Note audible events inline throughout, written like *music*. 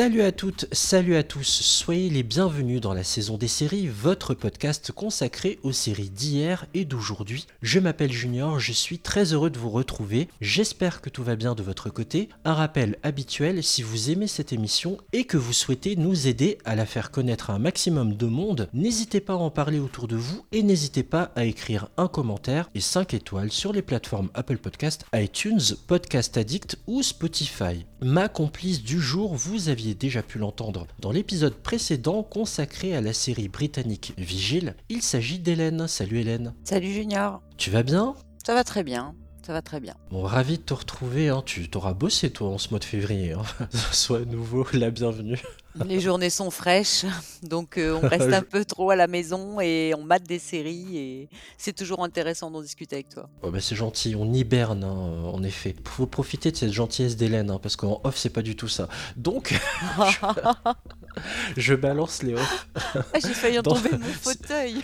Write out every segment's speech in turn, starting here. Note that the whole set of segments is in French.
Salut à toutes, salut à tous, soyez les bienvenus dans la saison des séries, votre podcast consacré aux séries d'hier et d'aujourd'hui. Je m'appelle Junior, je suis très heureux de vous retrouver, j'espère que tout va bien de votre côté. Un rappel habituel, si vous aimez cette émission et que vous souhaitez nous aider à la faire connaître à un maximum de monde, n'hésitez pas à en parler autour de vous et n'hésitez pas à écrire un commentaire et 5 étoiles sur les plateformes Apple Podcast, iTunes, Podcast Addict ou Spotify. Ma complice du jour, vous avez aviez déjà pu l'entendre dans l'épisode précédent consacré à la série britannique Vigile. Il s'agit d'Hélène. Salut Hélène. Salut Junior. Tu vas bien? Ça va très bien. Ça va très bien. Bon, ravi de te retrouver. Hein. Tu t'auras bossé toi en ce mois de février. Hein. *laughs* Sois à nouveau la bienvenue. Les journées sont fraîches, donc euh, on reste un *laughs* peu trop à la maison et on mate des séries et c'est toujours intéressant d'en discuter avec toi. Oh bah c'est gentil, on hiberne hein, en effet. Faut profiter de cette gentillesse d'Hélène hein, parce qu'en off c'est pas du tout ça. Donc *laughs* *laughs* je... balance les off. Ah, j'ai failli en tomber de mon fauteuil.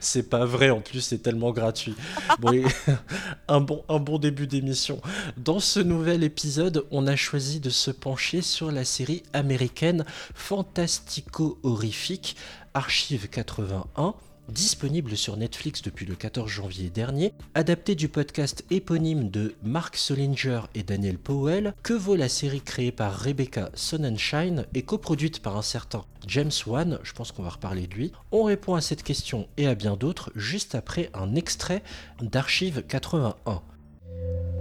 C'est pas vrai, en plus c'est tellement gratuit. Bon, *laughs* un, bon, un bon début d'émission. Dans ce nouvel épisode, on a choisi de se pencher sur la série américaine fantastico-horrifique Archive 81 disponible sur Netflix depuis le 14 janvier dernier, adapté du podcast éponyme de Mark Solinger et Daniel Powell, que vaut la série créée par Rebecca Sonnenschein et coproduite par un certain James Wan, je pense qu'on va reparler de lui. On répond à cette question et à bien d'autres juste après un extrait d'Archive 81.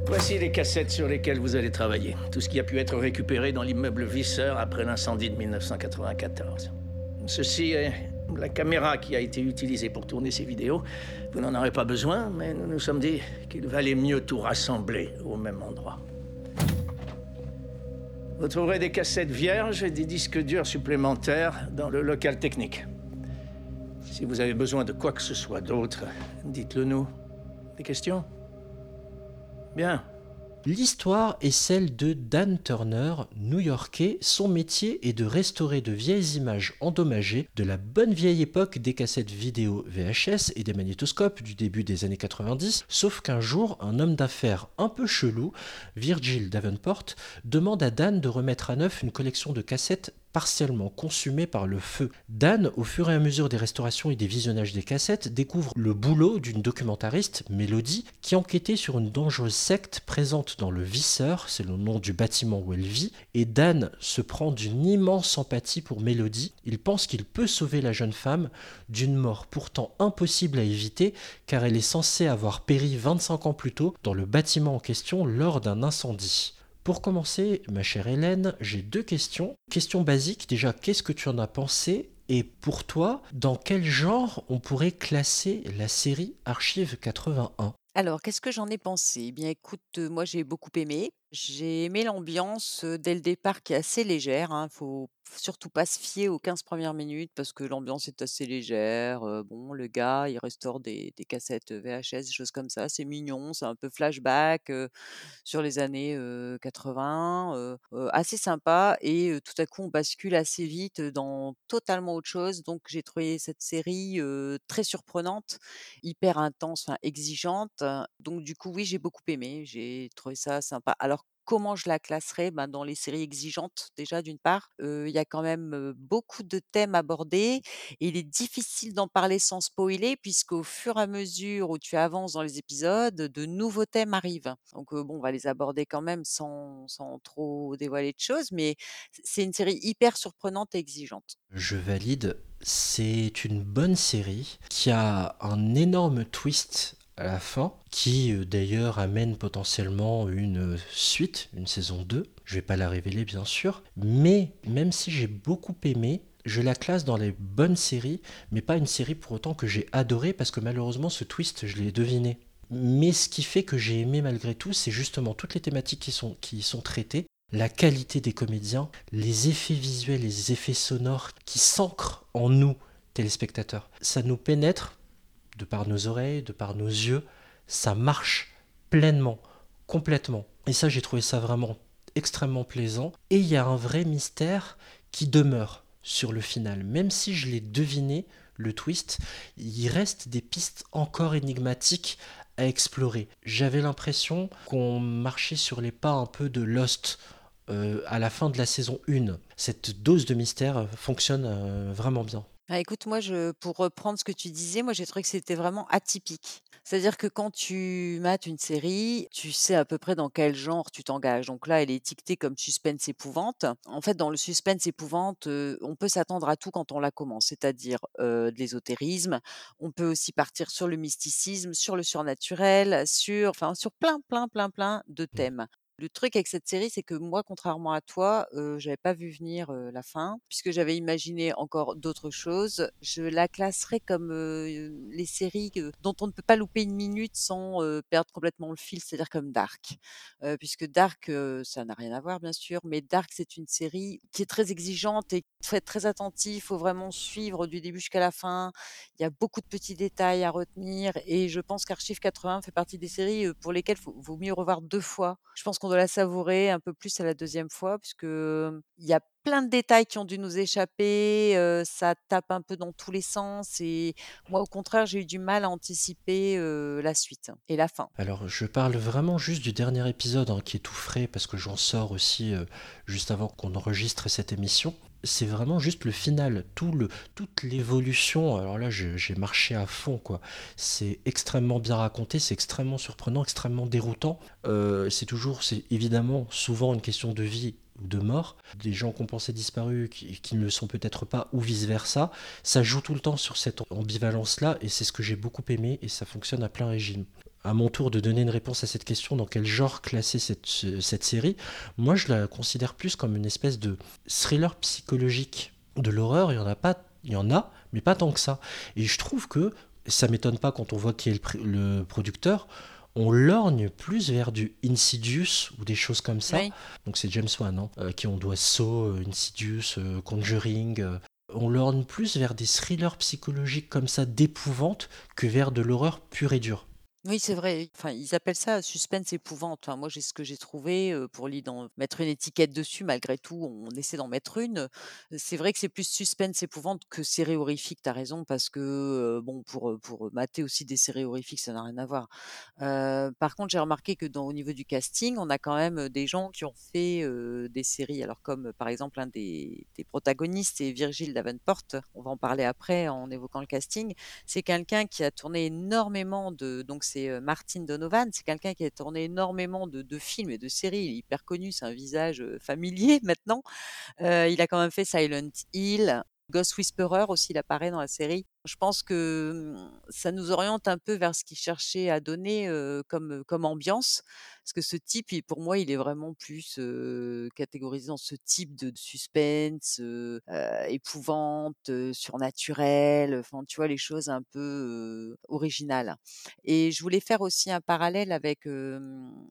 Voici les cassettes sur lesquelles vous allez travailler. Tout ce qui a pu être récupéré dans l'immeuble Visser après l'incendie de 1994. Ceci est la caméra qui a été utilisée pour tourner ces vidéos. Vous n'en aurez pas besoin, mais nous nous sommes dit qu'il valait mieux tout rassembler au même endroit. Vous trouverez des cassettes vierges et des disques durs supplémentaires dans le local technique. Si vous avez besoin de quoi que ce soit d'autre, dites-le nous. Des questions? Bien. L'histoire est celle de Dan Turner, new-yorkais. Son métier est de restaurer de vieilles images endommagées de la bonne vieille époque des cassettes vidéo VHS et des magnétoscopes du début des années 90, sauf qu'un jour, un homme d'affaires un peu chelou, Virgil Davenport, demande à Dan de remettre à neuf une collection de cassettes partiellement consumé par le feu. Dan, au fur et à mesure des restaurations et des visionnages des cassettes, découvre le boulot d'une documentariste, Mélodie, qui enquêtait sur une dangereuse secte présente dans le Visseur, c'est le nom du bâtiment où elle vit, et Dan se prend d'une immense empathie pour Mélodie. Il pense qu'il peut sauver la jeune femme d'une mort pourtant impossible à éviter, car elle est censée avoir péri 25 ans plus tôt dans le bâtiment en question lors d'un incendie. Pour commencer, ma chère Hélène, j'ai deux questions. Question basique, déjà, qu'est-ce que tu en as pensé Et pour toi, dans quel genre on pourrait classer la série Archive 81 alors, qu'est-ce que j'en ai pensé? Eh bien, écoute, moi, j'ai beaucoup aimé. J'ai aimé l'ambiance, dès le départ qui est assez légère, hein. Faut surtout pas se fier aux 15 premières minutes parce que l'ambiance est assez légère. bon, le gars, il restaure des des cassettes, VHS, des choses comme ça. C'est mignon, c'est un peu flashback, sur les années, 80, assez sympa et tout à coup, on bascule assez vite, dans totalement autre chose. Donc j'ai trouvé cette série, très surprenante, hyper intense, exigeante. Donc du coup, oui, j'ai beaucoup aimé, j'ai trouvé ça sympa. Alors Comment je la classerais? Ben, dans les séries exigeantes déjà d'une part, il y a quand même, beaucoup de thèmes abordés et il est difficile d'en parler sans spoiler puisqu'au fur et à mesure où tu avances dans les épisodes, de nouveaux thèmes arrivent. Donc, bon, on va les aborder quand même sans sans trop dévoiler de choses, mais c'est une série hyper surprenante et exigeante. Je valide, c'est une bonne série qui a un énorme twist à la fin, qui euh, d'ailleurs amène potentiellement une euh, suite, une saison 2. Je vais pas la révéler bien sûr, mais même si j'ai beaucoup aimé, je la classe dans les bonnes séries, mais pas une série pour autant que j'ai adoré parce que malheureusement ce twist je l'ai deviné. Mais ce qui fait que j'ai aimé malgré tout, c'est justement toutes les thématiques qui sont, qui sont traitées, la qualité des comédiens, les effets visuels, les effets sonores qui s'ancrent en nous, téléspectateurs. Ça nous pénètre de par nos oreilles, de par nos yeux, ça marche pleinement, complètement. Et ça, j'ai trouvé ça vraiment extrêmement plaisant. Et il y a un vrai mystère qui demeure sur le final. Même si je l'ai deviné, le twist, il reste des pistes encore énigmatiques à explorer. J'avais l'impression qu'on marchait sur les pas un peu de Lost euh, à la fin de la saison 1. Cette dose de mystère fonctionne euh, vraiment bien. Ah, écoute, moi, je, pour reprendre ce que tu disais, moi, j'ai trouvé que c'était vraiment atypique. C'est-à-dire que quand tu mates une série, tu sais à peu près dans quel genre tu t'engages. Donc là, elle est étiquetée comme suspense épouvante. En fait, dans le suspense épouvante, euh, on peut s'attendre à tout quand on la commence, c'est-à-dire euh, de l'ésotérisme. On peut aussi partir sur le mysticisme, sur le surnaturel, sur, enfin, sur plein, plein, plein, plein de thèmes. Le truc avec cette série, c'est que moi, contrairement à toi, heu, j'avais pas vu venir, la fin, puisque j'avais imaginé encore d'autres choses. Je la classerais comme, les séries dont on ne peut pas louper une minute sans, perdre complètement le fil, c'est-à-dire comme Dark. Puisque Dark, ça n'a rien à voir bien sûr, mais Dark, c'est une série qui est très exigeante et faut être très attentif, il faut vraiment suivre du début jusqu'à la fin. Il y a beaucoup de petits détails à retenir et je pense qu'Archive 80 fait partie des séries, pour lesquelles il vaut mieux revoir 2 fois. Je pense doit la savourer un peu plus à la deuxième fois puisque, il y a plein de détails qui ont dû nous échapper, ça tape un peu dans tous les sens et moi, au contraire, j'ai eu du mal à anticiper, la suite et la fin. Alors, je parle vraiment juste du dernier épisode hein, qui est tout frais parce que j'en sors aussi juste avant qu'on enregistre cette émission. C'est vraiment juste le final, tout le, toute l'évolution. Alors là, j'ai marché à fond, quoi. C'est extrêmement bien raconté, c'est extrêmement surprenant, extrêmement déroutant. Euh, c'est toujours, c'est évidemment souvent une question de vie ou de mort. Des gens qu'on pensait disparus qui, qui ne le sont peut-être pas, ou vice-versa. Ça joue tout le temps sur cette ambivalence-là, et c'est ce que j'ai beaucoup aimé, et ça fonctionne à plein régime à mon tour de donner une réponse à cette question, dans quel genre classer cette, ce- cette série, moi je la considère plus comme une espèce de thriller psychologique de l'horreur. Il y en a pas, il y en a, mais pas tant que ça. Et je trouve que ça m'étonne pas quand on voit qui est le, pr- le producteur. On lorgne plus vers du Insidious ou des choses comme ça. Oui. Donc c'est James Wan, hein, euh, qui on doit Saw, euh, Insidious, euh, Conjuring. euh. on lorgne plus vers des thrillers psychologiques comme ça d'épouvante que vers de l'horreur pure et dure. Oui, c'est vrai. Enfin, ils appellent ça suspense épouvante. Moi, j'ai ce que j'ai trouvé pour mettre une étiquette dessus. Malgré tout, on essaie d'en mettre une. C'est vrai que c'est plus suspense épouvante que série horrifique. T'as raison parce que bon, pour pour mater aussi des séries horrifiques, ça n'a rien à voir. Par contre, j'ai remarqué que au niveau du casting, on a quand même des gens qui ont fait des séries. Alors comme par exemple un des, protagonistes, c'est Virgil Davenport. On va en parler après en évoquant le casting. C'est quelqu'un qui a tourné énormément de donc c'est Martin Donovan, c'est quelqu'un qui a tourné énormément de, de films et de séries. Il est hyper connu, c'est un visage familier *laughs* maintenant. Il a quand même fait Silent Hill, Ghost Whisperer aussi, il apparaît dans la série. Je pense que hum, ça nous oriente un peu vers ce qu'il cherchait à donner comme, ambiance. Parce que ce type, pour moi, il est vraiment plus catégorisé dans ce type de suspense, euh, épouvante, euh, surnaturel, enfin, tu vois, les choses un peu originales. Et je voulais faire aussi un parallèle avec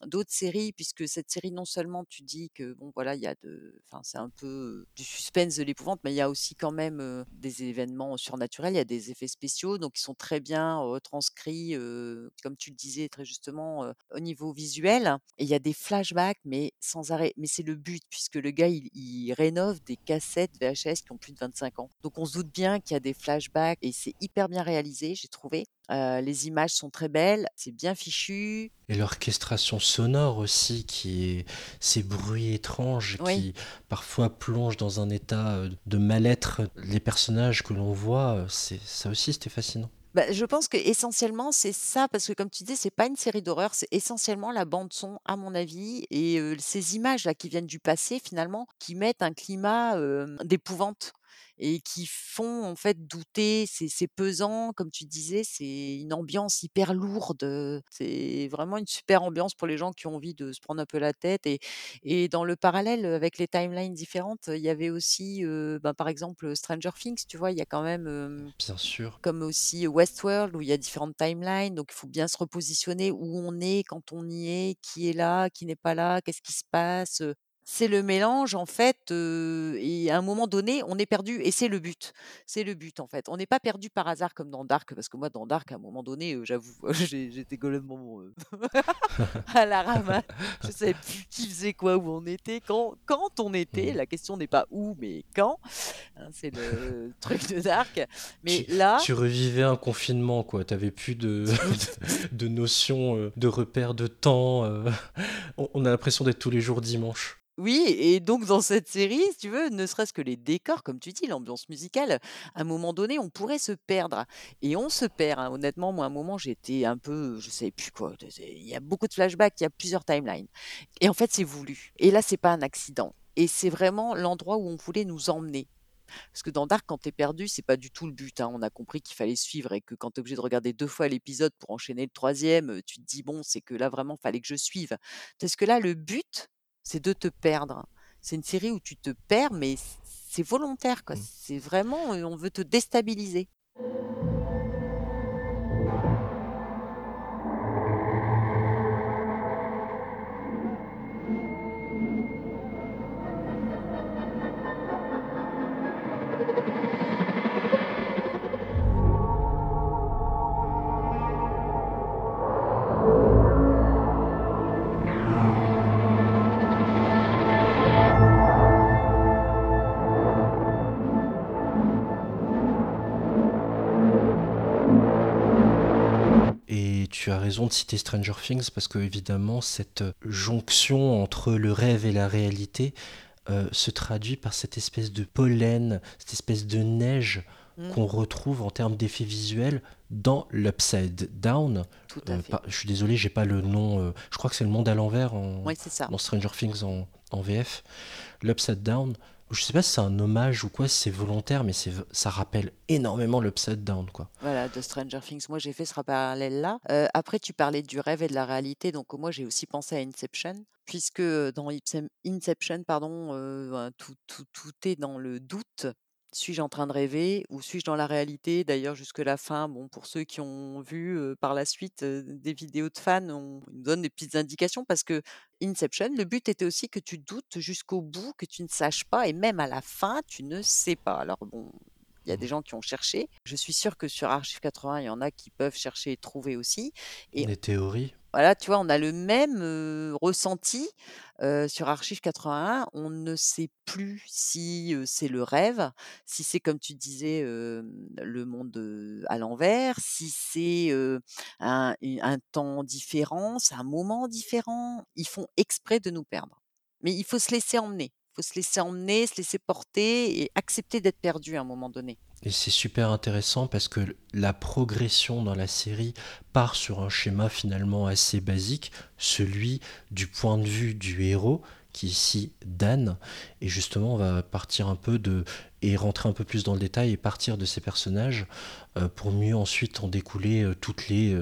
d'autres séries, puisque cette série, non seulement tu dis que bon voilà, il y a de enfin c'est un peu du suspense, de l'épouvante, mais il y a aussi quand même, des événements surnaturels, il y a des effets spéciaux, donc ils sont très bien retranscrits, heu, comme tu le disais très justement, au niveau visuel et il y a des flashbacks, mais sans arrêt. Mais c'est le but puisque le gars, il il rénove des cassettes VHS qui ont plus de 25 ans. Donc on se doute bien qu'il y a des flashbacks et c'est hyper bien réalisé, j'ai trouvé. Les images sont très belles, c'est bien fichu. Et l'orchestration sonore aussi, qui est ces bruits étranges Oui. qui parfois plongent dans un état de mal-être les personnages que l'on voit. C'est ça aussi, c'était fascinant. Bah, je pense qu'essentiellement, c'est ça, parce que comme tu dis, c'est pas une série d'horreur, c'est essentiellement la bande son, à mon avis, et ces images-là qui viennent du passé, finalement, qui mettent un climat, d'épouvante et qui font, en fait, douter. C'est pesant, comme tu disais, c'est une ambiance hyper lourde, c'est vraiment une super ambiance pour les gens qui ont envie de se prendre un peu la tête et et dans le parallèle, avec les timelines différentes, il y avait aussi, bah, par exemple, Stranger Things, tu vois? Il y a quand même, Bien sûr. comme aussi Westworld où il y a différentes timelines, donc il faut bien se repositionner où on est quand on y est, qui est là, qui n'est pas là, qu'est-ce qui se passe. C'est le mélange en fait, et à un moment donné, on est perdu et c'est le but. C'est le but en fait. On n'est pas perdu par hasard comme dans Dark, parce que moi dans Dark à un moment donné, j'avoue, *laughs* j'ai j'étais complètement, heu, *laughs* à la ramasse. Je savais plus qui faisait quoi, où on était, quand quand on *laughs* était. Mmh. La question n'est pas où, mais quand, hein, c'est le truc de Dark. Mais Tu là tu revivais un confinement quoi, tu avais plus de de de notion, de repères de temps, on a l'impression d'être tous les jours dimanche. Oui et donc dans cette série, si tu veux, ne serait-ce que les décors, comme tu dis, l'ambiance musicale, à un moment donné, on pourrait se perdre et on se perd, hein. Honnêtement, moi, à un moment, j'étais un peu, je savais plus quoi, il y a beaucoup de flashbacks, il y a plusieurs timelines et en fait, c'est voulu et là, c'est pas un accident et c'est vraiment l'endroit où on voulait nous emmener. Parce que dans Dark, quand tu es perdu, c'est pas du tout le but, hein. On a compris qu'il fallait suivre et que quand tu es obligé de regarder 2 fois l'épisode pour enchaîner le 3e, heu, tu te dis: «Bon, c'est que là, vraiment, fallait que je suive». Parce que là, le but, c'est de te perdre. C'est une série où tu te perds, mais c'est volontaire, quoi. Mmh. C'est vraiment, heu, on veut te déstabiliser. Raison de citer Stranger Things parce qu'évidemment, cette jonction entre le rêve et la réalité euh, se traduit par cette espèce de pollen, cette espèce de neige Mmh, qu'on retrouve en termes d'effets visuels dans l'Upside Down. tout à Euh, fait. pas- je suis désolé, j'ai pas le nom. euh, je crois que c'est le monde à l'envers en, Oui, c'est ça. dans Stranger Things en, en VF. L'Upside Down, je sais pas si c'est un hommage ou quoi, si c'est volontaire, mais ça rappelle énormément l'Upside Down, quoi. Voilà, de Stranger Things. Moi, j'ai fait ce parallèle-là. Heu, après, tu parlais du rêve et de la réalité, donc moi, j'ai aussi pensé à Inception, puisque, dans Inception, pardon, heu, ben, tout tout tout est dans le doute. Suis-je en train de rêver ou suis-je dans la réalité? D'ailleurs, jusque la fin, bon, pour ceux qui ont vu, par la suite, des vidéos de fans, on nous donnent des petites indications parce que Inception, le but était aussi que tu doutes jusqu'au bout, que tu ne saches pas et même à la fin, tu ne sais pas. Alors bon, il y a des gens qui ont cherché. Je suis sûre que sur Archive 80, il y en a qui peuvent chercher et trouver aussi et Des théories. voilà, tu vois, on a le même, heu, ressenti, heu, sur Archive 81. On ne sait plus si, heu, c'est le rêve, si c'est comme tu disais, le monde, à l'envers, si c'est, un un temps différent, c'est un moment différent. Ils font exprès de nous perdre. Mais il faut se laisser emmener. Faut se laisser emmener, se laisser porter et accepter d'être perdu à un moment donné. Et c'est super intéressant parce que la progression dans la série part sur un schéma finalement assez basique, celui du point de vue du héros, qui est ici Dan. Et justement, on va partir un peu de et rentrer un peu plus dans le détail et partir de ces personnages euh, pour mieux ensuite en découler euh, toutes les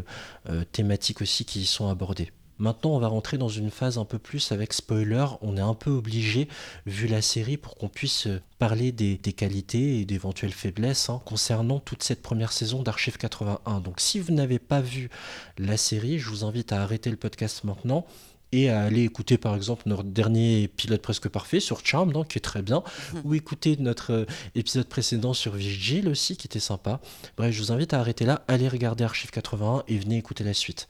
euh, thématiques aussi qui y sont abordées. Maintenant, on va rentrer dans une phase un peu plus avec spoiler. On est un peu obligé, vu la série, pour qu'on puisse euh, parler des, des qualités et d'éventuelles faiblesses hein, concernant toute cette première saison d'Archive 81. Donc, si vous n'avez pas vu la série, je vous invite à arrêter le podcast maintenant et à aller écouter par exemple notre dernier pilote presque parfait sur Charmed, hein, qui est très bien, *laughs* ou écouter notre euh, épisode précédent sur Vigil aussi, qui était sympa. Bref, je vous invite à arrêter là, allez regarder Archive 81 et venez écouter la suite.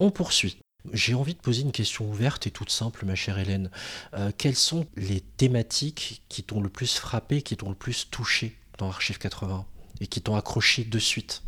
On poursuit. J'ai envie de poser une question ouverte et toute simple, ma chère Hélène. Euh, quelles sont les thématiques qui t'ont le plus frappé, qui t'ont le plus touché dans Archive 80 et qui t'ont accroché de suite?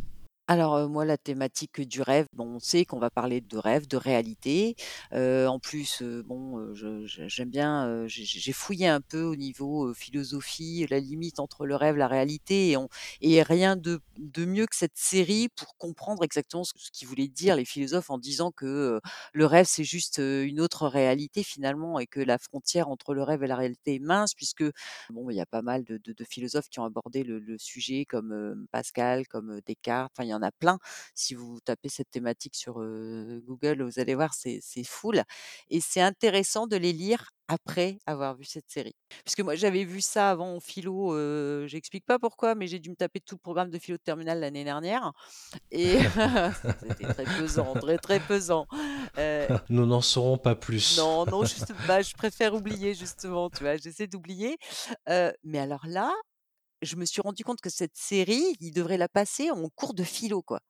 Alors, moi, la thématique du rêve, bon, on sait qu'on va parler de rêve, de réalité. En plus, bon, j'aime bien, j'ai fouillé un peu au niveau, philosophie, la limite entre le rêve, la réalité et on et rien de de mieux que cette série pour comprendre exactement ce ce qu'ils voulaient dire les philosophes en disant que, le rêve, c'est juste, une autre réalité finalement et que la frontière entre le rêve et la réalité est mince puisque, bon, il y a pas mal de de de philosophes qui ont abordé le le sujet comme, Pascal, comme, Descartes, enfin, en a plein. Si vous tapez cette thématique sur, Google, vous allez voir, c'est full et c'est intéressant de les lire après avoir vu cette série. Puisque moi, j'avais vu ça avant en philo, j'explique pas pourquoi, mais j'ai dû me taper tout le programme de philo de terminale l'année dernière et *laughs* c'était très pesant, très, très pesant. *laughs* Nous n'en saurons pas plus. non, non, juste bah, je préfère oublier justement, tu vois? J'essaie d'oublier, mais alors là, je me suis rendu compte que cette série, ils devraient la passer en cours de philo, quoi.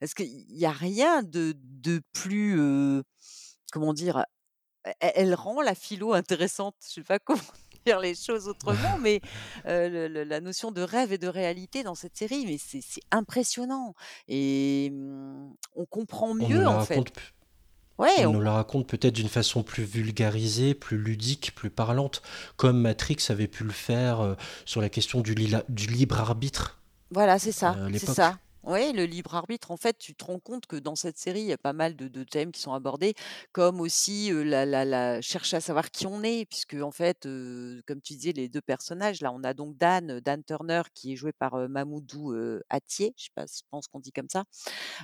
Parce qu'il y a rien de de plus, comment dire? E elle rend la philo intéressante. Je sais pas comment *laughs* dire les choses autrement, mais heu, le le la notion de rêve et de réalité dans cette série, mais c'est impressionnant et mmh, on comprend mieux, en fait. Ouais, on on nous la raconte peut-être d'une façon plus vulgarisée, plus ludique, plus parlante, comme Matrix avait pu le faire, heu, sur la question du libre arbitre, Voilà, c'est ça, c'est ça. Oui, le libre arbitre, en fait, tu te rends compte que dans cette série, il y a pas mal de thèmes qui sont abordés, comme aussi, heu, la la la chercher à savoir qui on est, puisque en fait, heu, comme tu disais, les 2 personnages, là, on a donc Dan, Dan Turner qui est joué par, Mamoudou, Athie, je sais pas, je pense qu'on dit comme ça.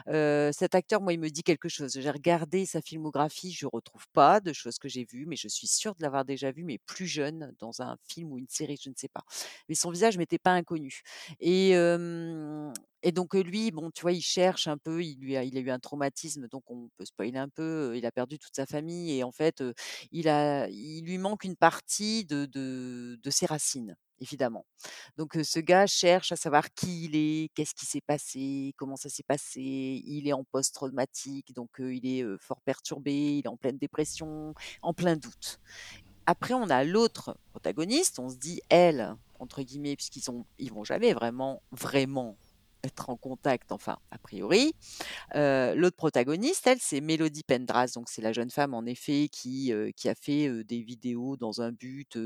Heu, cet acteur, moi, il me dit quelque chose. J'ai regardé sa filmographie, je retrouve pas de choses que j'ai vues, mais je suis sûre de l'avoir déjà vu, mais plus jeune, dans un film ou une série, je ne sais pas. Mais son visage m'était pas inconnu et hem et donc lui, bon, tu vois, il cherche un peu, il lui a il a eu un traumatisme, donc on peut spoiler un peu, il a perdu toute sa famille et en fait, il a il lui manque une partie de de de ses racines, évidemment. Donc ce gars cherche à savoir qui il est, qu'est-ce qui s'est passé, comment ça s'est passé. Il est en post-traumatique, donc il est, fort perturbé, il est en pleine dépression, en plein doute. Après, on a l'autre protagoniste, on se dit: «Elle», entre guillemets, puisqu'ils ont ils vont jamais vraiment, vraiment être en contact, enfin, a priori. L'autre protagoniste, elle, c'est Mélodie Pendras, donc c'est la jeune femme en effet qui, qui a fait, des vidéos dans un but,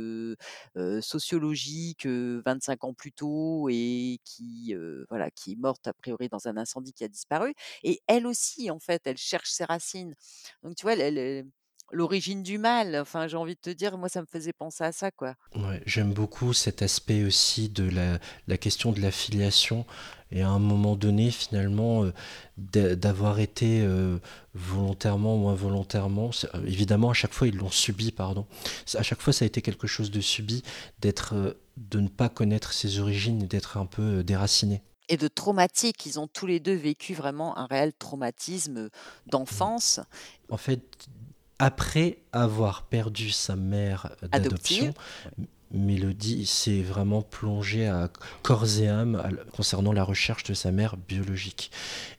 sociologique, heu, 25 ans plus tôt et qui, voilà, qui est morte a priori dans un incendie qui a disparu et elle aussi, en fait, elle cherche ses racines. Donc tu vois, elle, l'origine du mal, enfin, j'ai envie de te dire, moi, ça me faisait penser à ça, quoi. Ouais, j'aime beaucoup cet aspect aussi de la la question de la filiation et à un moment donné, finalement, d'avoir été, volontairement ou involontairement, évidemment, à chaque fois, ils l'ont subi, pardon. À chaque fois, ça a été quelque chose de subi, d'être, de ne pas connaître ses origines et d'être un peu, déraciné. Et de traumatique, ils ont tous les 2 vécu vraiment un réel traumatisme, Mmh. d'enfance En fait, après avoir perdu sa mère d'adoption, Mélodie s'est vraiment plongée à corps et âme concernant la recherche de sa mère biologique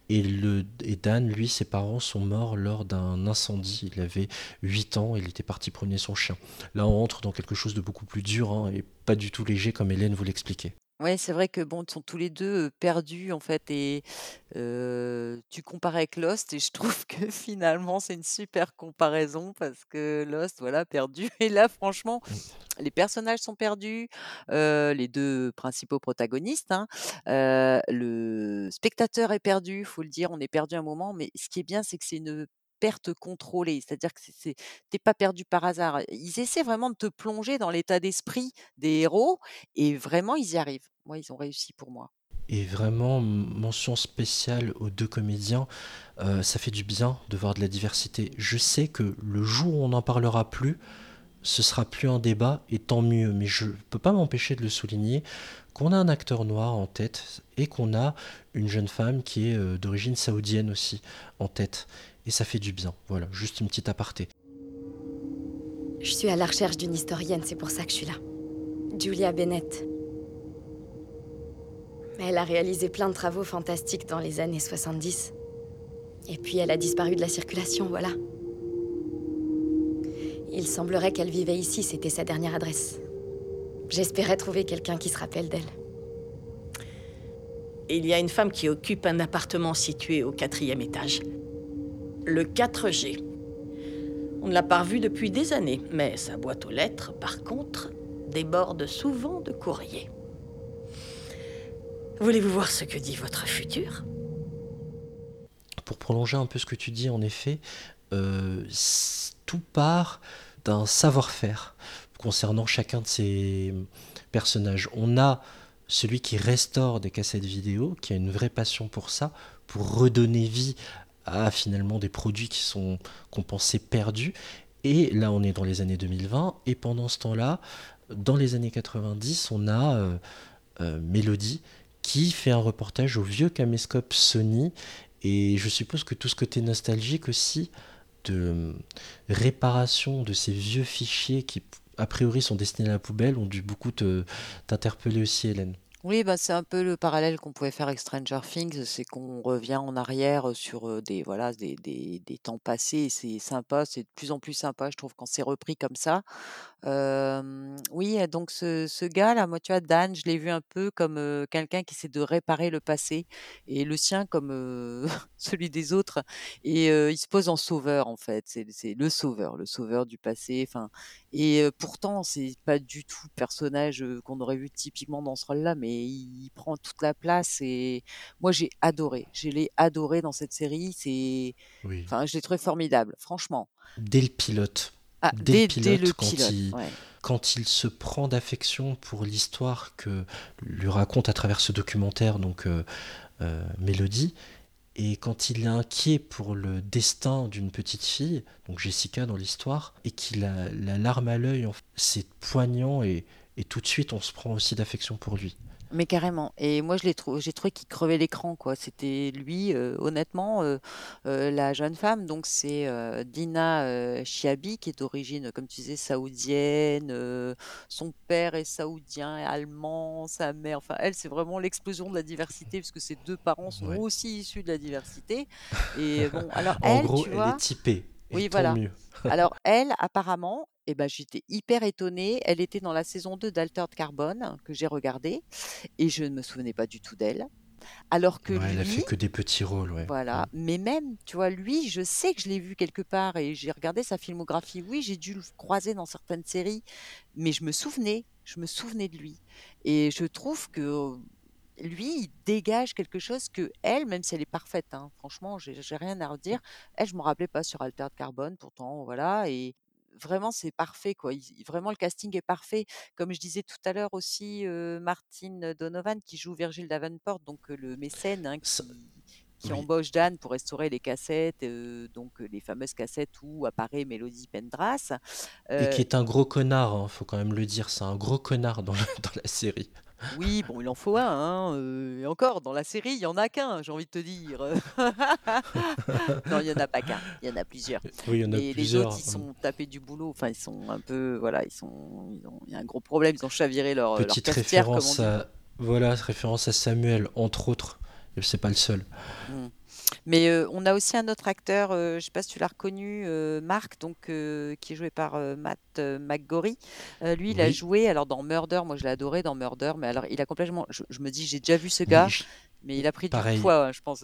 et le et Dan, lui, ses parents sont morts lors d'un incendie. Il avait 8 ans, il était parti promener son chien. Là, on entre dans quelque chose de beaucoup plus dur, hein et pas du tout léger comme Hélène vous l'expliquait. Ouais, c'est vrai que bon, ils sont tous les 2 heu, perdus en fait et heu, tu compares avec Lost et je trouve que *laughs* finalement c'est une super comparaison parce que Lost, voilà, perdu et là franchement, Mmh. les personnages sont perdus, heu, les 2 principaux protagonistes, hein, heu, le spectateur est perdu, faut le dire, on est perdu un moment, mais ce qui est bien, c'est que c'est une perte contrôlée, c'est-à-dire que tu pas perdu par hasard. Ils essaient vraiment de te plonger dans l'état d'esprit des héros et vraiment ils y arrivent. Moi, ils ont réussi pour moi. Et vraiment, mention spéciale aux 2 comédiens, heu, ça fait du bien de voir de la diversité. Je sais que le jour où on n'en parlera plus, ce sera plus un débat et tant mieux, mais je peux pas m'empêcher de le souligner, qu'on a un acteur noir en tête et qu'on a une jeune femme qui est, heu, d'origine saoudienne aussi en tête et ça fait du bien. Voilà, juste une petite aparté. Je suis à la recherche d'une historienne, c'est pour ça que je suis là. Julia Bennett. Elle a réalisé plein de travaux fantastiques dans les années 70. Et puis elle a disparu de la circulation, voilà. Il semblerait qu'elle vivait ici, c'était sa dernière adresse. J'espérais trouver quelqu'un qui se rappelle d'elle. Il y a une femme qui occupe un appartement situé au quatrième étage. Le 4G. On ne l'a pas revue depuis des années, mais sa boîte aux lettres, par contre, déborde souvent de courrier. Voulez-vous voir ce que dit votre futur? Pour prolonger un peu ce que tu dis, en effet, heu, s tout part d'un savoir-faire concernant chacun de ces, personnages. On a celui qui restaure des cassettes vidéo, qui a une vraie passion pour ça, pour redonner vie à finalement des produits qui sont pensait perdus. Et là, on est dans les années 2020, et pendant ce temps-là, dans les années 90, on a euh, euh, Mélodie qui fait un reportage au vieux caméscope Sony, et je suppose que tout ce côté nostalgique aussi de euh, réparation de ces vieux fichiers qui a priori sont destinés à la poubelle ont dû beaucoup t'interpeller aussi Hélène. Oui, bah, c'est un peu le parallèle qu'on pouvait faire avec Stranger Things, c'est qu'on revient en arrière sur des, voilà, des, des, des temps passés. C'est sympa, c'est de plus en plus sympa, je trouve, quand c'est repris comme ça. oui, donc ce, ce gars-là, moi, tu vois, Dan, je l'ai vu un peu comme quelqu'un qui essaie de réparer le passé et le sien comme *laughs* celui des autres. Et il se pose en sauveur, en fait. C'est le sauveur, le sauveur du passé. Enfin, et pourtant, c'est pas du tout le personnage qu'on aurait vu typiquement dans ce rôle-là, mais il prend toute la place. Et moi, j'ai adoré. Je l'ai adoré dans cette série. C'est, enfin, je l'ai trouvé formidable, franchement. Dès le pilote. Ah, dès, le pilote, quand, il, quand il se prend d'affection pour l'histoire que lui raconte à travers ce documentaire, donc euh, euh, Mélodie, et quand il est inquiet pour le destin d'une petite fille, donc Jessica dans l'histoire, et qu'il a la larme à l'œil, c'est poignant et, et tout de suite on se prend aussi d'affection pour lui. Mais carrément. Et moi, je l'ai trouvé, j'ai trouvé qu'il crevait l'écran, quoi. C'était lui, euh, honnêtement, euh, euh, la jeune femme. Donc, c'est Dina Chiabi, qui est d'origine, comme tu disais, saoudienne. son père est saoudien et allemand, sa mère. Enfin, elle, c'est vraiment l'explosion de la diversité, puisque ses deux parents sont aussi issus de la diversité. Et *laughs* bon, alors En elle, gros, tu elle vois. est typée. Et Oui, tant voilà. mieux. *laughs* Alors elle, apparemment, eh ben, j'étais hyper étonnée. Elle était dans la saison 2 d'Altered Carbone, que j'ai regardé, et je ne me souvenais pas du tout d'elle. Alors que Ouais, elle a fait lui, que des petits rôles, ouais. voilà, mais même, tu vois, lui, je sais que je l'ai vu quelque part et j'ai regardé sa filmographie. Oui, j'ai dû le croiser dans certaines séries, mais je me souvenais, je me souvenais de lui. Et je trouve que lui, il dégage quelque chose que elle, même si elle est parfaite, hein, franchement, j'ai rien à redire. Elle, je me rappelais pas sur Altered Carbone, pourtant, voilà. Et vraiment, c'est parfait, quoi. Il- vraiment, le casting est parfait. Comme je disais tout à l'heure aussi, euh, Martin Donovan qui joue Virgil Davenport, donc euh, le mécène hein, Ça- qui, qui oui. embauche Dan pour restaurer les cassettes, euh, donc euh, les fameuses cassettes où apparaît Mélodie Pendras. Et Euh, qui est un gros connard, hein, faut quand même le dire, c'est un gros connard dans la, dans la série. Oui, bon, il en faut un, hein, euh, et encore, dans la série, il y en a qu'un, j'ai envie de te dire. *laughs* non, il y en a pas qu'un, il y en a plusieurs. Oui, il y en a Et les autres, ils sont tapés du boulot, enfin, ils sont un peu, voilà, ils sont, ils ont- il y a un gros problème, ils ont chaviré leur, Petite référence à, voilà, référence à Samuel, entre autres. C'est pas le seul. Mm. Mais euh, on a aussi un autre acteur, euh, je sais pas si tu l'as reconnu, euh, Marc, donc qui est joué par Matt McGorry. Lui, il a joué alors dans Murder, moi je l'ai adoré dans Murder, mais alors il a complètement, je, je me dis j'ai déjà vu ce gars, mais il a pris du poids, hein, je pense.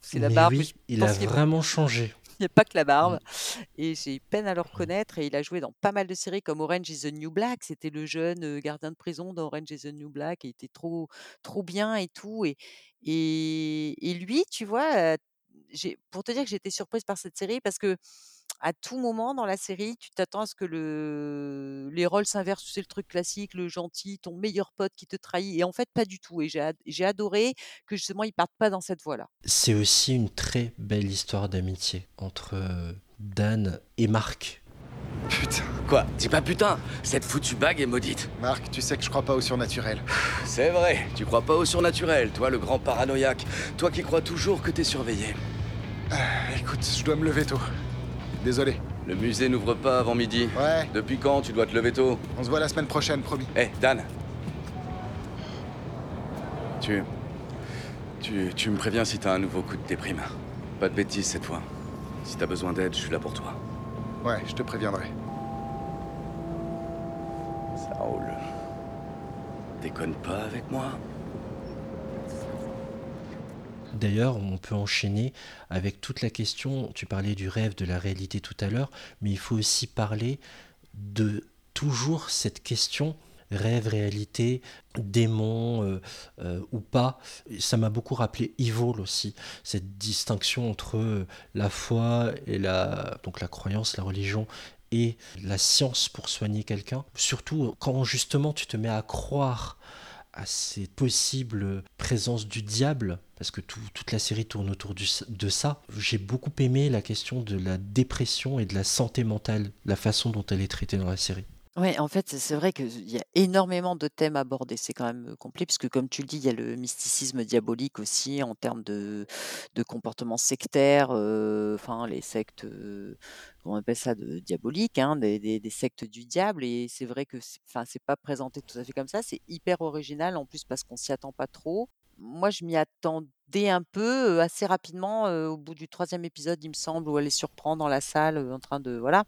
C'est la Mais barbe. oui, il a vraiment changé. *laughs* n'y a pas que la barbe. Mm. Et j'ai peine à le reconnaître. Et il a joué dans pas mal de séries comme Orange is the New Black. C'était le jeune gardien de prison d'Orange is the New Black. Et il était trop, trop bien et tout. Et, et, lui, tu vois, j'ai, pour te dire que j'étais surprise par cette série parce que à tout moment dans la série, tu t'attends à ce que le, les rôles s'inversent. C'est le truc classique, le gentil, ton meilleur pote qui te trahit. Et en fait, pas du tout. Et j'ai, ad- j'ai adoré que justement, ils partent pas dans cette voie-là. C'est aussi une très belle histoire d'amitié entre Dan et Marc. Putain. Quoi Dis pas putain Cette foutue bague est maudite. Marc, tu sais que je crois pas au surnaturel. C'est vrai, tu crois pas au surnaturel, toi le grand paranoïaque. Toi qui crois toujours que t'es surveillé. Ah, écoute, je dois me lever tôt. Désolé. Le musée n'ouvre pas avant midi. Ouais, Depuis quand tu dois te lever tôt? On se voit la semaine prochaine, promis. Eh, Dan Tu. Tu. Tu me préviens si t'as un nouveau coup de déprime. Pas de bêtises cette fois. Si t'as besoin d'aide, je suis là pour toi. Ouais, je te préviendrai. Ça roule. Déconne pas avec moi D'ailleurs, on peut enchaîner avec toute la question, tu parlais du rêve, de la réalité tout à l'heure, mais il faut aussi parler de toujours cette question rêve, réalité, démon euh, euh, ou pas. Ça m'a beaucoup rappelé Evil aussi, cette distinction entre euh, la foi et la, donc la croyance, la religion et la science pour soigner quelqu'un. Surtout quand justement tu te mets à croire à ces possibles présences du diable, parce que tout- toute la série tourne autour de ça. J'ai beaucoup aimé la question de la dépression et de la santé mentale, la façon dont elle est traitée dans la série. Ouais, en fait, c'est vrai qu'il y a énormément de thèmes abordés. C'est quand même complet, puisque comme tu le dis, il y a le mysticisme diabolique aussi en termes de, de comportement sectaire, enfin les sectes, on appelle ça de diaboliques, hein, des sectes du diable. Et c'est vrai que c'est, enfin, c'est pas présenté tout à fait comme ça. C'est hyper original en plus parce qu'on s'y attend pas trop. Moi, je m'y attendais un peu assez rapidement au bout du troisième épisode, il me semble, où elle les surprend dans la salle en train de voilà.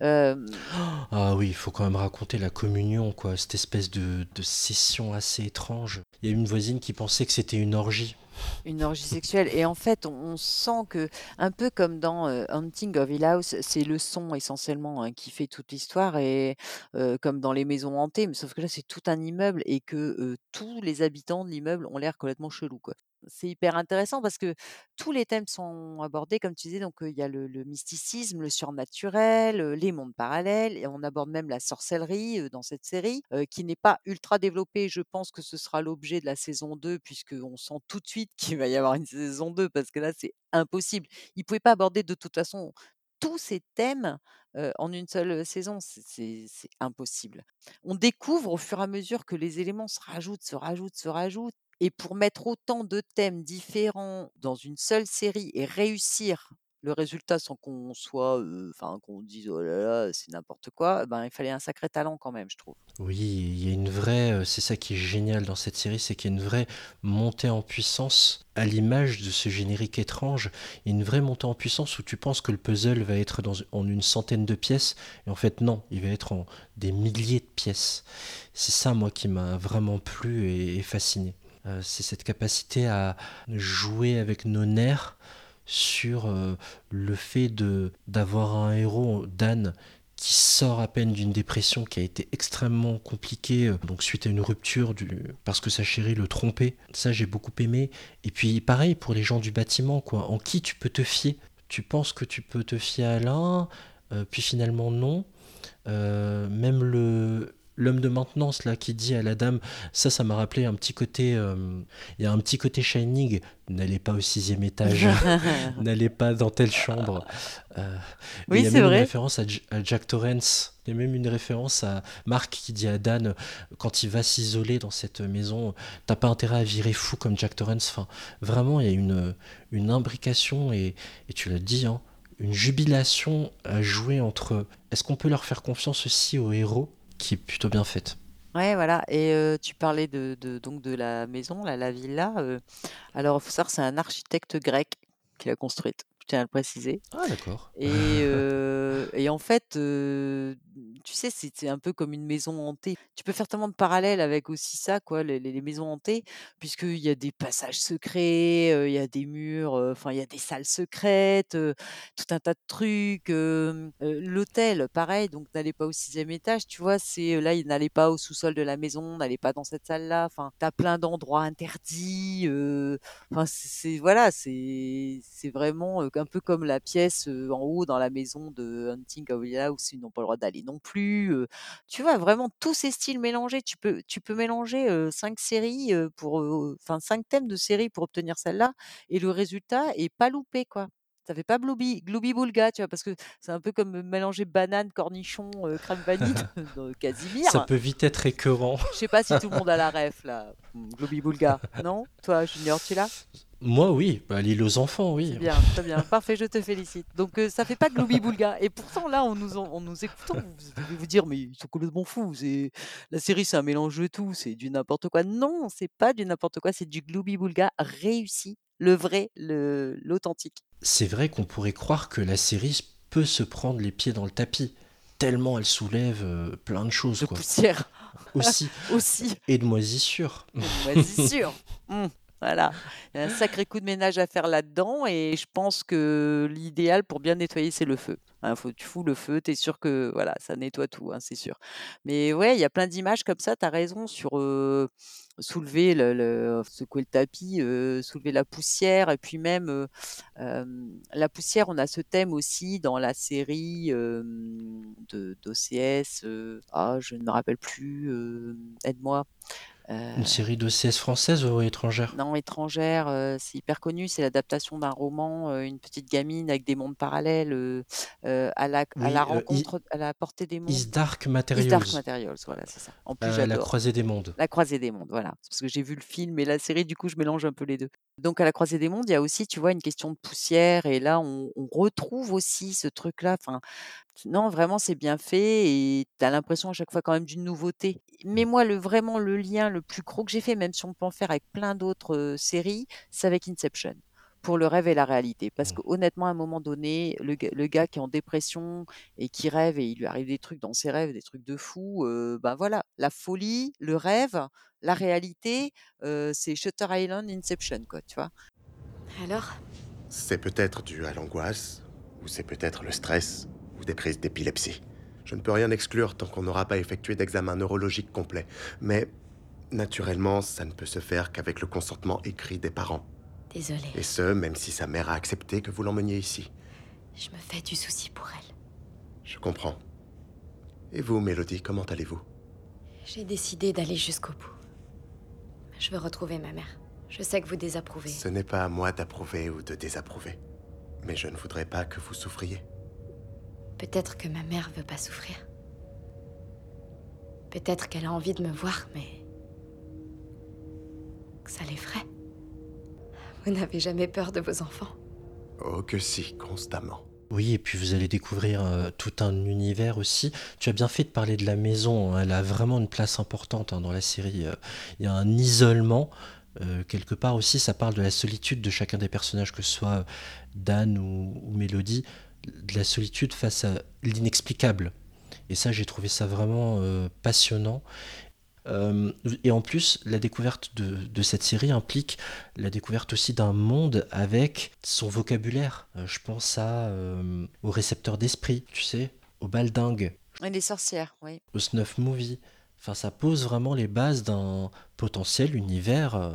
*gasps* Ah oui, il faut quand même raconter la communion, quoi, cette espèce de, de session assez étrange. Il y a une voisine qui pensait que c'était une orgie. Une orgie sexuelle. Et en fait, on, sent que, un peu comme dans euh, Hunting of Hill House, c'est le son essentiellement hein, qui fait toute l'histoire, et euh, comme dans les maisons hantées, mais sauf que là, c'est tout un immeuble et que euh, tous les habitants de l'immeuble ont l'air complètement chelous, quoi. C'est hyper intéressant parce que tous les thèmes sont abordés, comme tu disais, donc il y a le, mysticisme, le surnaturel, les mondes parallèles, et on aborde même la sorcellerie dans cette série, qui n'est pas ultra développée. Je pense que ce sera l'objet de la saison 2, puisqu'on sent tout de suite *laughs* qu'il va y avoir une saison 2, parce que là, c'est impossible. Ils ne pouvaient pas aborder de toute façon tous ces thèmes en une seule saison. C'est impossible. On découvre au fur et à mesure que les éléments se rajoutent, se rajoutent, se rajoutent. Et pour mettre autant de thèmes différents dans une seule série et réussir le résultat sans qu'on soit, enfin, qu'on dise oh là là, c'est n'importe quoi, ben, il fallait un sacré talent quand même, je trouve. Oui, il y a une vraie, c'est ça qui est génial dans cette série, c'est qu'il y a une vraie montée en puissance à l'image de ce générique étrange. Il une vraie montée en puissance où tu penses que le puzzle va être en une centaine de pièces, et en fait non, il va être en des milliers de pièces. C'est ça, moi, qui m'a vraiment plu et fasciné. Euh, c'est cette capacité à jouer avec nos nerfs sur euh, le fait de d'avoir un héros, Dan, qui sort à peine d'une dépression qui a été extrêmement compliquée, euh, donc suite à une rupture du, parce que sa chérie le trompait. Ça, j'ai beaucoup aimé. Et puis, pareil pour les gens du bâtiment, quoi. En qui tu peux te fier? Tu penses que tu peux te fier à l'un, puis finalement non. Même le l'homme de maintenance là qui dit à la dame ça ça m'a rappelé un petit côté euh, il y a un petit côté shining. N'allez pas au sixième étage. *laughs* N'allez pas dans telle chambre. Euh, Oui, il y a c'est même vrai. une référence à Jack Torrance. Il y a même une référence à Marc qui dit à Dan quand il va s'isoler dans cette maison t'as pas intérêt à virer fou comme Jack Torrance. Enfin vraiment il y a une une imbrication et, et tu l'as dit hein, une jubilation à jouer entre est-ce qu'on peut leur faire confiance aussi aux héros qui est plutôt bien faite Ouais, voilà. Et euh, tu parlais de, donc de la maison, là, la villa. euh, alors, il faut savoir, c'est un architecte grec qui l'a construite. Tiens à le préciser. ah d'accord Et, euh, et en fait, euh, tu sais, c'est c'est un peu comme une maison hantée. Tu peux faire tellement de parallèles avec aussi ça, quoi, les, les- les maisons hantées, puisqu'il y a des passages secrets, euh, il y a des murs, euh, enfin, il y a des salles secrètes, euh, tout un tas de trucs. euh, euh, L'hôtel, pareil, donc n'allez pas au sixième étage, tu vois, c'est euh, là, il n'allait pas au sous-sol de la maison, n'allez pas dans cette salle-là. Enfin, t'as plein d'endroits interdits. euh, Enfin, c'est c'est- voilà, c'est c'est vraiment euh, un peu comme la pièce euh, en haut dans la maison de Hunting of Hill House, ils n'ont pas le droit d'aller non plus. euh. tu vois, vraiment tous ces styles mélangés. Tu peux, tu peux mélanger euh, cinq séries euh, pour, euh, enfin cinq thèmes de séries pour obtenir celle-là, et le résultat est pas loupé, quoi. Ça fait pas Glooby, Glooby Boulga, tu vois, parce que c'est un peu comme mélanger banane, cornichon, euh, crème vanille *laughs* *laughs* Casimir. ça peut vite être écœurant Je sais pas si tout le monde a la *laughs* ref là. Hmm, Glooby Boulga, non? Toi, Junior, tu l'as? Moi oui bah, l'île aux enfants oui bien, très bien, parfait, je te félicite. Donc euh, ça fait pas Glooby Boulga. Et pourtant là, en nous, en, en nous écoutant, vous devez vous dire mais ils sont complètement fous. C'est la série, c'est un mélange de tout, c'est du n'importe quoi. Non, c'est pas du n'importe quoi, c'est du Glooby Boulga réussi, le vrai, le l'authentique. c'est vrai qu'on pourrait croire que la série peut se prendre les pieds dans le tapis, tellement elle soulève euh, plein de choses, De quoi. poussière Aussi, *laughs* aussi. et de moisissures. Vas-y, sûr. Mmh, voilà. Il y a un sacré coup de ménage à faire là-dedans et je pense que l'idéal pour bien nettoyer, c'est le feu. Hein, faut, tu fous le feu, tu es sûr que voilà, ça nettoie tout, hein, c'est sûr. Mais ouais, il y a plein d'images comme ça, tu as raison, sur soulever, le, secouer le tapis, soulever la poussière et puis même la poussière, on a ce thème aussi dans la série d'OCS. ah, je ne me rappelle plus, aide-moi. Une série d'OCS française ou étrangère Non, étrangère, euh, c'est hyper connu. C'est l'adaptation d'un roman, euh, une petite gamine avec des mondes parallèles, euh, euh, à la, à Oui, la euh, I- rencontre, à la portée des mondes. Is Dark Is Materials, Dark Materials, voilà, c'est ça. En plus, euh, La j'adore. croisée des mondes. La croisée des mondes, voilà. C'est parce que j'ai vu le film et la série, du coup, je mélange un peu les deux. Donc, à la croisée des mondes, il y a aussi, tu vois, une question de poussière. Et là, on, on retrouve aussi ce truc-là. Enfin, non, vraiment, c'est bien fait et tu as l'impression à chaque fois quand même d'une nouveauté. Mais moi, le, vraiment, le lien le plus gros que j'ai fait, même si on peut en faire avec plein d'autres euh, séries, c'est avec Inception. Pour le rêve et la réalité. Parce Mm. que honnêtement, à un moment donné, le, le gars qui est en dépression et qui rêve et il lui arrive des trucs dans ses rêves, des trucs de fou, euh, ben voilà, la folie, le rêve, la réalité, euh, c'est Shutter Island, Inception, quoi, tu vois. Alors? C'est peut-être dû à l'angoisse, ou c'est peut-être le stress, des prises d'épilepsie. Je ne peux rien exclure tant qu'on n'aura pas effectué d'examen neurologique complet. Mais, naturellement, ça ne peut se faire qu'avec le consentement écrit des parents. Désolée. Et ce, même si sa mère a accepté que vous l'emmeniez ici. Je me fais du souci pour elle. Je comprends. Et vous, Mélodie, comment allez-vous? J'ai décidé d'aller jusqu'au bout. Je veux retrouver ma mère. Je sais que vous désapprouvez. Ce n'est pas à moi d'approuver ou de désapprouver. Mais je ne voudrais pas que vous souffriez. Peut-être que ma mère veut pas souffrir. Peut-être qu'elle a envie de me voir, mais. que ça l'effraie. Vous n'avez jamais peur de vos enfants Oh que si, constamment. Oui, et puis vous allez découvrir euh, tout un univers aussi. Tu as bien fait de parler de la maison, hein, elle a vraiment une place importante hein, dans la série. euh. Il y a un isolement. euh, quelque part aussi, ça parle de la solitude de chacun des personnages, que ce soit Dan ou, ou Mélodie, de la solitude face à l'inexplicable. Et ça, j'ai trouvé ça vraiment euh, passionnant. Euh, et en plus, la découverte de, de cette série implique la découverte aussi d'un monde avec son vocabulaire. Euh, je pense à, au récepteur d'esprit, tu sais, au baldingue, Et les sorcières, oui. au snuff movie. Enfin, ça pose vraiment les bases d'un potentiel univers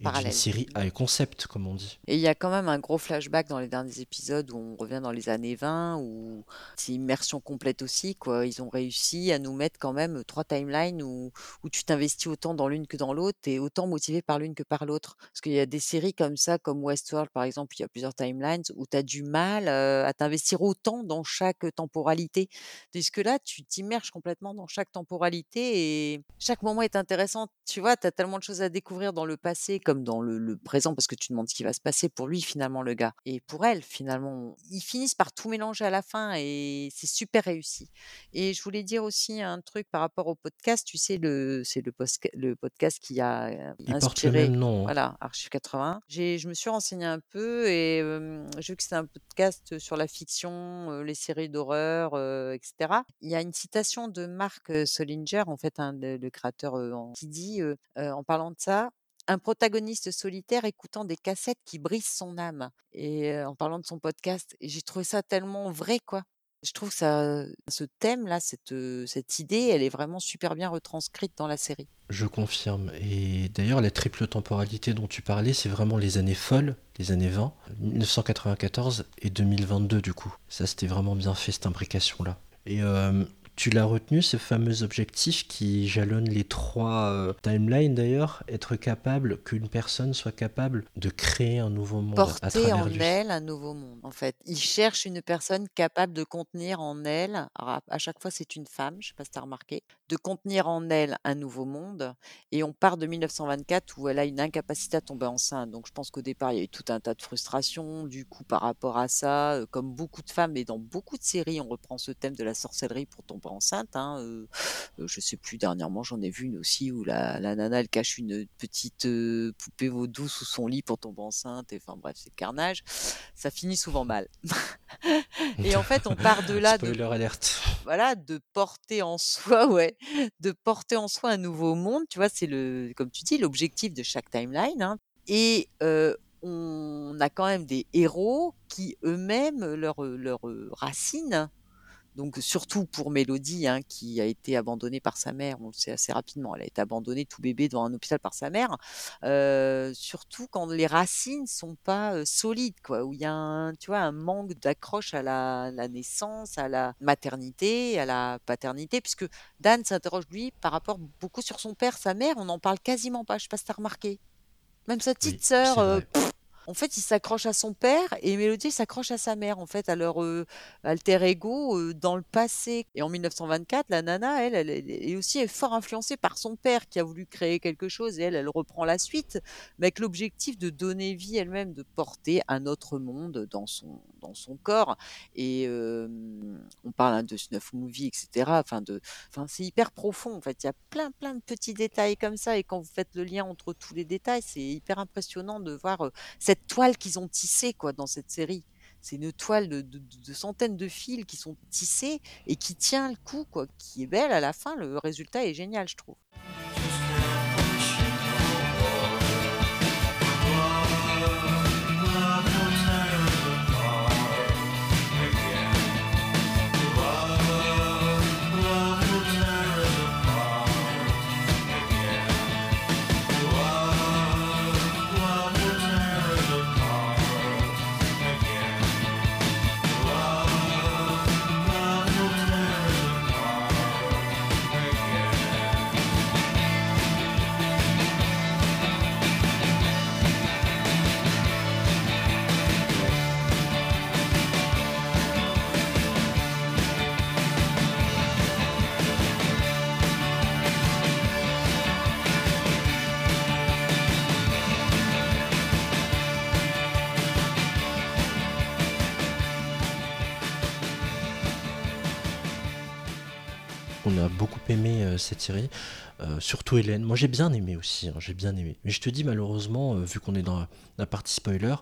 et Parallèle. série à concept, comme on dit. Et il y a quand même un gros flashback dans les derniers épisodes où on revient dans les années 20, où c'est immersion complète aussi, quoi. Ils ont réussi à nous mettre quand même trois timelines où, où tu t'investis autant dans l'une que dans l'autre, et autant motivé par l'une que par l'autre. Parce qu'il y a des séries comme ça, comme Westworld par exemple, il y a plusieurs timelines, où tu as du mal euh, à t'investir autant dans chaque temporalité. Tandis que là, tu t'immerges complètement dans chaque temporalité et chaque moment est intéressant. Tu vois, tu as tellement de choses à découvrir dans le passé comme dans le, le présent, parce que tu demandes ce qui va se passer pour lui finalement, le gars. Et pour elle, finalement, ils finissent par tout mélanger à la fin et c'est super réussi. Et je voulais dire aussi un truc par rapport au podcast. Tu sais, le, c'est le, le podcast qui a euh, Il inspiré. même nom. hein. Voilà, Archive 80. J'ai, je me suis renseignée un peu et euh, j'ai vu que c'était un podcast sur la fiction, euh, les séries d'horreur, euh, etc. Il y a une citation de Mark euh, Solinger, en fait, un, le, le créateur, qui dit, en parlant de ça, un protagoniste solitaire écoutant des cassettes qui brisent son âme. Et en parlant de son podcast, j'ai trouvé ça tellement vrai, quoi. Je trouve que ça, ce thème-là, cette, cette idée, elle est vraiment super bien retranscrite dans la série. Je confirme. Et d'ailleurs, la triple temporalité dont tu parlais, c'est vraiment les années folles, les années 20, 1994 et 2022 du coup. Ça, c'était vraiment bien fait, cette imbrication-là. Et tu l'as retenu, ce fameux objectif qui jalonne les trois euh, timelines d'ailleurs, être capable, qu'une personne soit capable de créer un nouveau monde à porter travers en lui. elle un nouveau monde. En fait, il cherche une personne capable de contenir en elle, à, à chaque fois c'est une femme, je sais pas si tu as remarqué, de contenir en elle un nouveau monde. Et on part de 1924 où elle a une incapacité à tomber enceinte. Donc je pense qu'au départ il y a eu tout un tas de frustrations du coup par rapport à ça. Euh, Comme beaucoup de femmes et dans beaucoup de séries, on reprend ce thème de la sorcellerie pour tomber enceinte. Hein. Euh, euh, je sais plus dernièrement, j'en ai vu une aussi où la, la nana elle cache une petite euh, poupée vaudou sous son lit pour tomber enceinte. Et enfin bref, c'est le carnage. Ça finit souvent mal. *laughs* et en fait, on part de là, de, Spoiler alerte. voilà, de porter en soi, *laughs* ouais, de porter en soi un nouveau monde. Tu vois, c'est le, comme tu dis, l'objectif de chaque timeline. hein. Et euh, on a quand même des héros qui eux-mêmes, leur, leur euh, racine Donc surtout pour Mélodie, hein, qui a été abandonnée par sa mère, on le sait assez rapidement, elle a été abandonnée tout bébé dans un hôpital par sa mère. Euh, surtout quand les racines sont pas euh, solides, quoi, où il y a un, tu vois, un manque d'accroche à la, la naissance, à la maternité, à la paternité, puisque Dan s'interroge lui par rapport beaucoup sur son père, sa mère, on n'en parle quasiment pas. Je sais pas si t'as remarqué. Même sa petite Oui, sœur, en fait, il s'accroche à son père et Mélodie s'accroche à sa mère, en fait, à leur euh, alter ego euh, dans le passé. Et en 1924, la nana, elle, elle, est aussi fort influencée par son père qui a voulu créer quelque chose et elle, elle reprend la suite, mais avec l'objectif de donner vie elle-même, de porter un autre monde dans son, dans son corps. Et euh, on parle hein, de snuff movie, etc. Enfin, c'est hyper profond. En fait, il y a plein, plein de petits détails comme ça. Et quand vous faites le lien entre tous les détails, c'est hyper impressionnant de voir euh, cette toile qu'ils ont tissée quoi dans cette série. C'est une toile de, de- de centaines de fils qui sont tissés et qui tient le coup, quoi, qui est belle à la fin. Le résultat est génial, je trouve. A beaucoup aimé euh, cette série, euh, surtout Hélène. Moi j'ai bien aimé aussi, hein, j'ai bien aimé. Mais je te dis malheureusement, euh, vu qu'on est dans la, partie spoiler,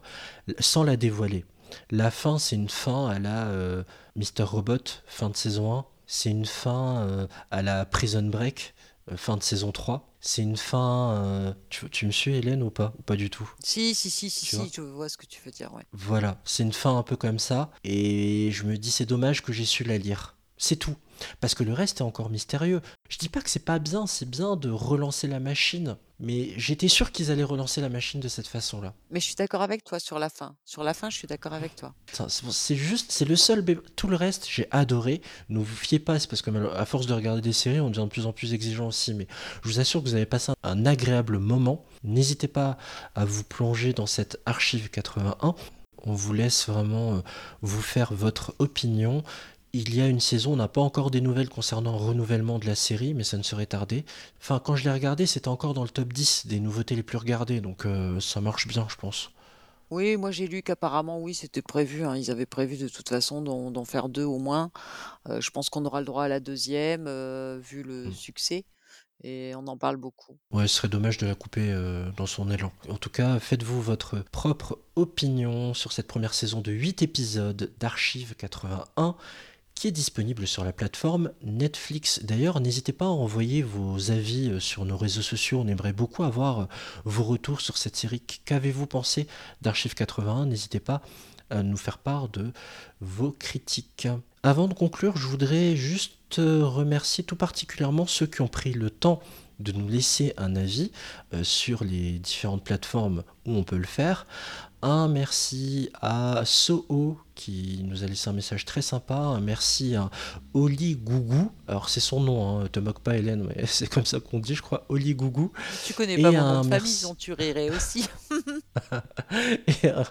sans la dévoiler, la fin c'est une fin à la Mr. Robot, fin de saison 1. C'est une fin à la Prison Break, fin de saison 3. C'est une fin... tu, tu me suis Hélène ou pas? Ou pas du tout? Si, si, si, si, si, vois? je vois ce que tu veux dire. Ouais. Voilà, c'est une fin un peu comme ça, et je me dis c'est dommage que j'ai su la lire. C'est tout. Parce que le reste est encore mystérieux. Je dis pas que c'est pas bien, c'est bien de relancer la machine, mais j'étais sûr qu'ils allaient relancer la machine de cette façon-là. Mais je suis d'accord avec toi sur la fin. Sur la fin, je suis d'accord avec toi. C'est juste, c'est le seul. bé- Tout le reste, j'ai adoré. Ne vous fiez pas, c'est parce que à force de regarder des séries, on devient de plus en plus exigeant aussi. Mais je vous assure que vous avez passé un, un agréable moment. N'hésitez pas à vous plonger dans cette archive 81. On vous laisse vraiment euh, vous faire votre opinion. Il y a une saison, on n'a pas encore des nouvelles concernant le renouvellement de la série, mais ça ne serait tardé. Enfin, quand je l'ai regardé, c'était encore dans le top 10 des nouveautés les plus regardées, donc euh, ça marche bien, je pense. Oui, moi j'ai lu qu'apparemment, oui, c'était prévu. hein. Ils avaient prévu de toute façon d'en faire deux au moins. Euh, je pense qu'on aura le droit à la deuxième, euh, vu le Mm. succès. Et on en parle beaucoup. Ouais, ce serait dommage de la couper euh, dans son élan. En tout cas, faites-vous votre propre opinion sur cette première saison de 8 épisodes d'Archive 81 qui est disponible sur la plateforme Netflix. D'ailleurs, n'hésitez pas à envoyer vos avis euh, sur nos réseaux sociaux. On aimerait beaucoup avoir euh, vos retours sur cette série. Qu'avez-vous pensé d'Archive 81 N'hésitez pas à nous faire part de vos critiques. Avant de conclure, je voudrais juste euh, remercier tout particulièrement ceux qui ont pris le temps de nous laisser un avis sur les différentes plateformes où on peut le faire. Un merci à Soho qui nous a laissé un message très sympa. Merci à Oli Gougou. Alors c'est son nom, hein, te moque pas Hélène, mais *laughs* c'est comme ça qu'on dit, je crois. Oli Gougou. Tu connais Et pas mon un nom de famille, merci. dont tu rirais aussi. *laughs* *laughs* Et un-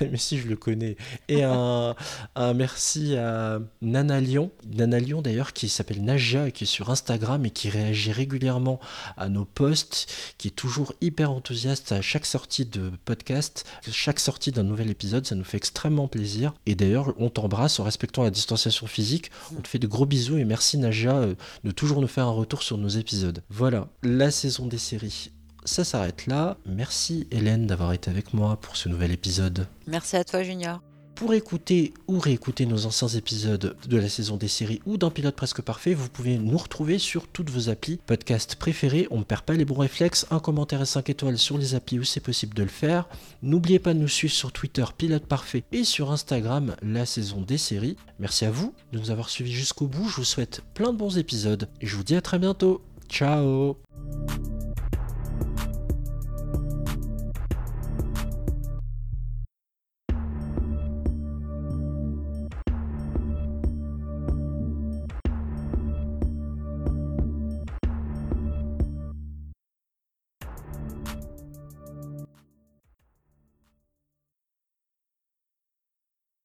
mais si je le connais. Et un, un merci à Nana Lyon. Nana Lyon d'ailleurs qui s'appelle Naja et qui est sur Instagram et qui réagit régulièrement à nos posts, qui est toujours hyper enthousiaste à chaque sortie de podcast, chaque sortie d'un nouvel épisode, ça nous fait extrêmement plaisir. Et d'ailleurs, on t'embrasse en respectant la distanciation physique. On te fait de gros bisous et merci Naja euh, de toujours nous faire un retour sur nos épisodes. Voilà, la saison des séries ça s'arrête là. Merci Hélène d'avoir été avec moi pour ce nouvel épisode. Merci à toi, Junior. Pour écouter ou réécouter nos anciens épisodes de la saison des séries ou d'un pilote presque parfait, vous pouvez nous retrouver sur toutes vos applis podcast préférés. On ne perd pas les bons réflexes, un commentaire et 5 étoiles sur les applis où c'est possible de le faire. N'oubliez pas de nous suivre sur Twitter Pilote Parfait et sur Instagram la saison des séries. Merci à vous de nous avoir suivis jusqu'au bout. Je vous souhaite plein de bons épisodes et je vous dis à très bientôt. Ciao